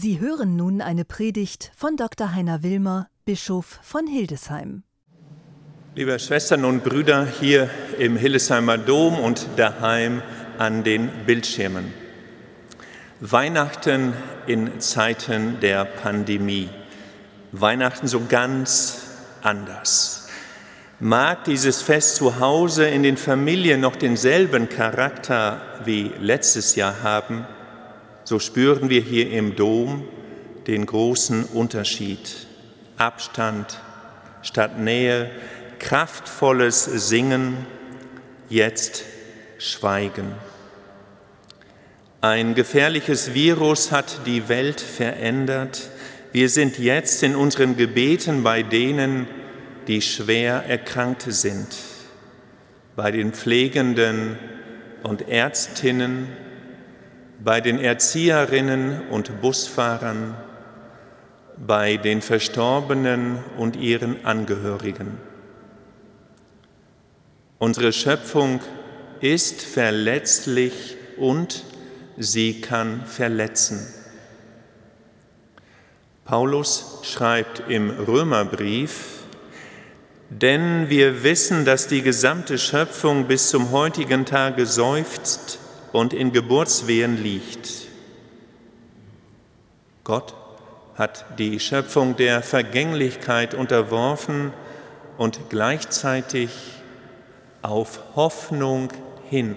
Sie hören nun eine Predigt von Dr. Heiner Wilmer, Bischof von Hildesheim. Liebe Schwestern und Brüder hier im Hildesheimer Dom und daheim an den Bildschirmen. Weihnachten in Zeiten der Pandemie. Weihnachten so ganz anders. Mag dieses Fest zu Hause in den Familien noch denselben Charakter wie letztes Jahr haben, so spüren wir hier im Dom den großen Unterschied. Abstand statt Nähe, kraftvolles Singen, jetzt Schweigen. Ein gefährliches Virus hat die Welt verändert. Wir sind jetzt in unseren Gebeten bei denen, die schwer erkrankt sind, bei den Pflegenden und Ärztinnen, bei den Erzieherinnen und Busfahrern, bei den Verstorbenen und ihren Angehörigen. Unsere Schöpfung ist verletzlich und sie kann verletzen. Paulus schreibt im Römerbrief, denn wir wissen, dass die gesamte Schöpfung bis zum heutigen Tage seufzt und in Geburtswehen liegt. Gott hat die Schöpfung der Vergänglichkeit unterworfen und gleichzeitig auf Hoffnung hin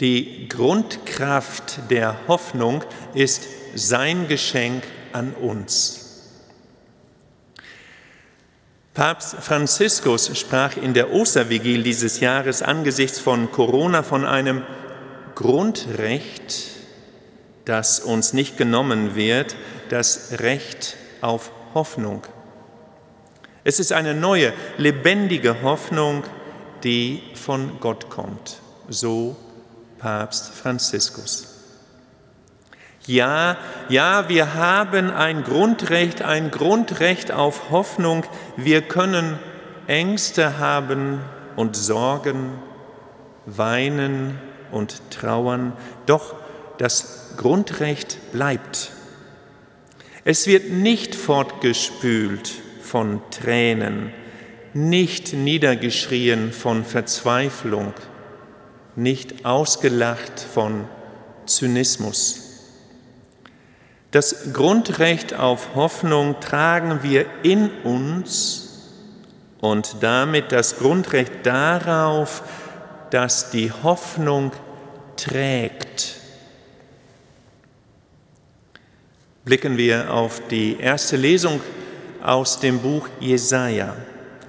die Grundkraft der Hoffnung ist sein Geschenk an uns. Papst Franziskus sprach in der Ostervigil dieses Jahres angesichts von Corona von einem Grundrecht, das uns nicht genommen wird, das Recht auf Hoffnung. Es ist eine neue, lebendige Hoffnung, die von Gott kommt. So Papst Franziskus. Ja, ja, wir haben ein Grundrecht, ein Grundrecht auf Hoffnung. Wir können Ängste haben und Sorgen, weinen und trauern, doch das Grundrecht bleibt. Es wird nicht fortgespült von Tränen, nicht niedergeschrien von Verzweiflung, nicht ausgelacht von Zynismus. Das Grundrecht auf Hoffnung tragen wir in uns und damit das Grundrecht darauf, dass die Hoffnung trägt. Blicken wir auf die erste Lesung aus dem Buch Jesaja.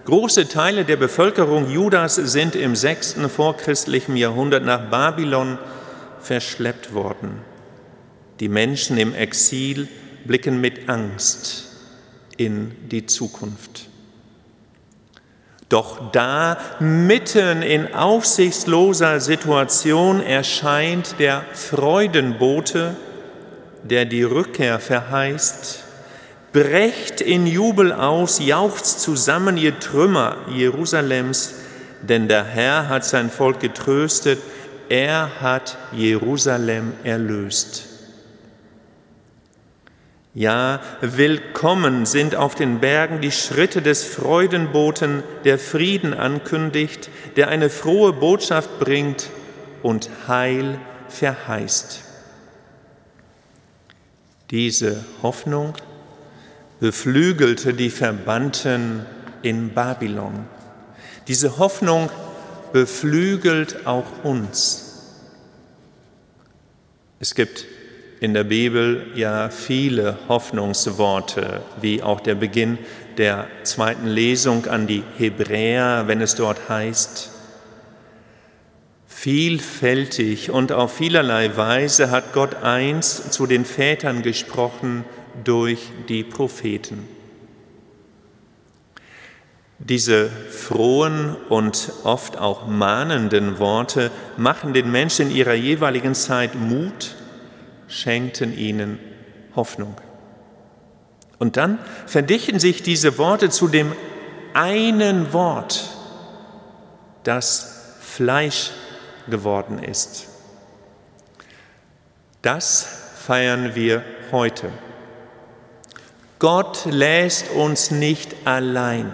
Große Teile der Bevölkerung Judas sind im sechsten vorchristlichen Jahrhundert nach Babylon verschleppt worden. Die Menschen im Exil blicken mit Angst in die Zukunft. Doch da, mitten in aufsichtsloser Situation, erscheint der Freudenbote, der die Rückkehr verheißt Brecht in Jubel aus, jauchzt zusammen ihr Trümmer Jerusalems, denn der Herr hat sein Volk getröstet, er hat Jerusalem erlöst. Ja, willkommen sind auf den Bergen die Schritte des Freudenboten, der Frieden ankündigt, der eine frohe Botschaft bringt und Heil verheißt. Diese Hoffnung beflügelte die Verbannten in Babylon. Diese Hoffnung beflügelt auch uns. Es gibt in der Bibel ja viele Hoffnungsworte, wie auch der Beginn der zweiten Lesung an die Hebräer, wenn es dort heißt, Vielfältig und auf vielerlei Weise hat Gott einst zu den Vätern gesprochen durch die Propheten. Diese frohen und oft auch mahnenden Worte machen den Menschen in ihrer jeweiligen Zeit Mut, schenkten ihnen Hoffnung. Und dann verdichten sich diese Worte zu dem einen Wort, das Fleisch geworden ist. Das feiern wir heute. Gott lässt uns nicht allein.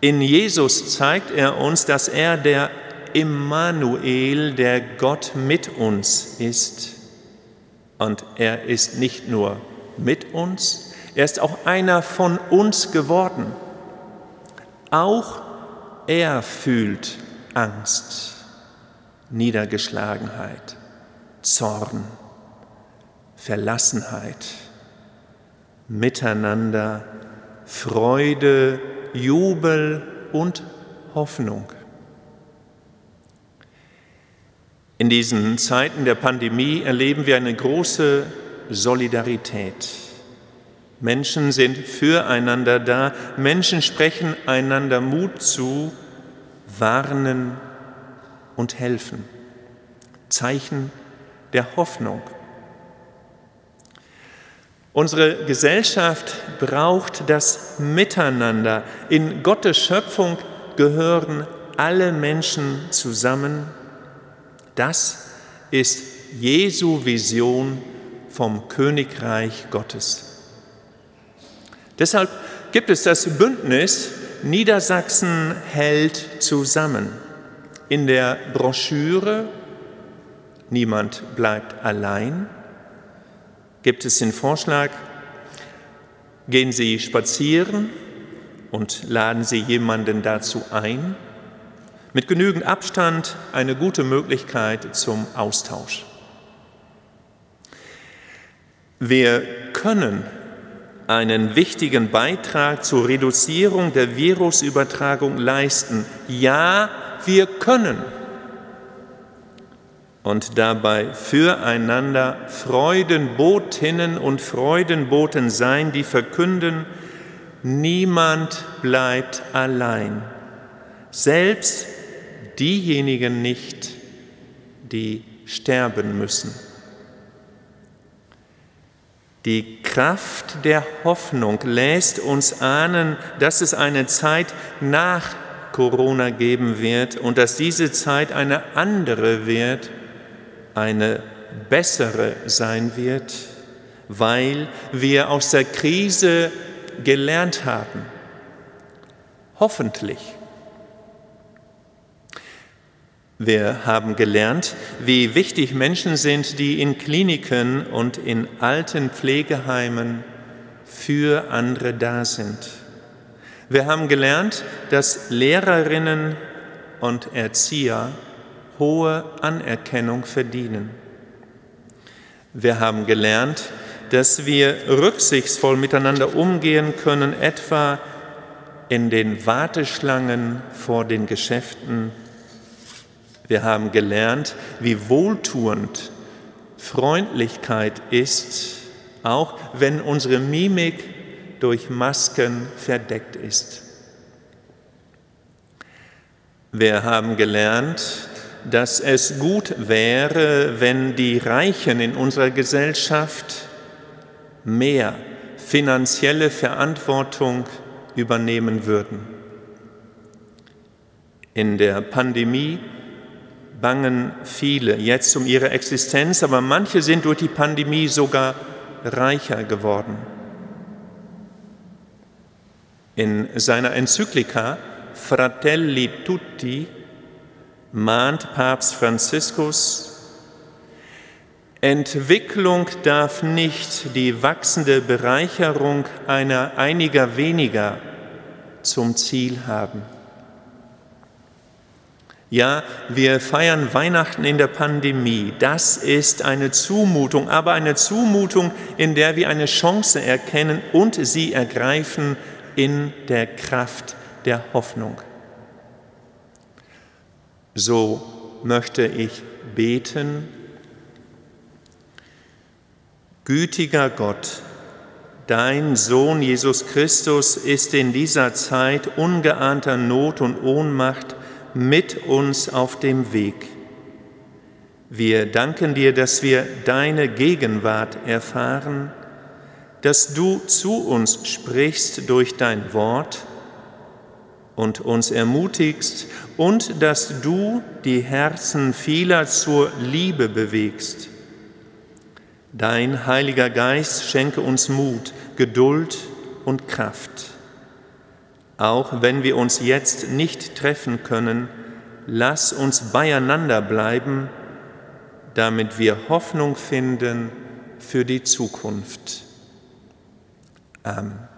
In Jesus zeigt er uns, dass er der Immanuel, der Gott mit uns ist. Und er ist nicht nur mit uns, er ist auch einer von uns geworden. Auch er fühlt Angst, Niedergeschlagenheit, Zorn, Verlassenheit, Miteinander, Freude, Jubel und Hoffnung. In diesen Zeiten der Pandemie erleben wir eine große Solidarität. Menschen sind füreinander da, Menschen sprechen einander Mut zu, warnen und helfen. Zeichen der Hoffnung. Unsere Gesellschaft braucht das Miteinander. In Gottes Schöpfung gehören alle Menschen zusammen. Das ist Jesu Vision vom Königreich Gottes. Deshalb gibt es das Bündnis Niedersachsen hält zusammen. In der Broschüre Niemand bleibt allein gibt es den Vorschlag, gehen Sie spazieren und laden Sie jemanden dazu ein. Mit genügend Abstand eine gute Möglichkeit zum Austausch. Wir können einen wichtigen Beitrag zur Reduzierung der Virusübertragung leisten. Ja, wir können und dabei füreinander Freudenbotinnen und Freudenboten sein, die verkünden, niemand bleibt allein, selbst diejenigen nicht, die sterben müssen. Die Kraft der Hoffnung lässt uns ahnen, dass es eine Zeit nach Corona geben wird und dass diese Zeit eine andere wird, eine bessere sein wird, weil wir aus der Krise gelernt haben. Hoffentlich. Wir haben gelernt, wie wichtig Menschen sind, die in Kliniken und in alten Pflegeheimen für andere da sind. Wir haben gelernt, dass Lehrerinnen und Erzieher hohe Anerkennung verdienen. Wir haben gelernt, dass wir rücksichtsvoll miteinander umgehen können, etwa in den Warteschlangen vor den Geschäften. Wir haben gelernt, wie wohltuend Freundlichkeit ist, auch wenn unsere Mimik durch Masken verdeckt ist. Wir haben gelernt, dass es gut wäre, wenn die Reichen in unserer Gesellschaft mehr finanzielle Verantwortung übernehmen würden. In der Pandemie bangen viele jetzt um ihre Existenz, aber manche sind durch die Pandemie sogar reicher geworden. In seiner Enzyklika Fratelli Tutti mahnt Papst Franziskus, Entwicklung darf nicht die wachsende Bereicherung einer einiger weniger zum Ziel haben. Ja, wir feiern Weihnachten in der Pandemie. Das ist eine Zumutung, aber eine Zumutung, in der wir eine Chance erkennen und sie ergreifen in der Kraft der Hoffnung. So möchte ich beten. Gütiger Gott, dein Sohn Jesus Christus ist in dieser Zeit ungeahnter Not und Ohnmacht mit uns auf dem Weg. Wir danken dir, dass wir deine Gegenwart erfahren, dass du zu uns sprichst durch dein Wort und uns ermutigst und dass du die Herzen vieler zur Liebe bewegst. Dein Heiliger Geist schenke uns Mut, Geduld und Kraft. Auch wenn wir uns jetzt nicht treffen können, lass uns beieinander bleiben, damit wir Hoffnung finden für die Zukunft. Amen.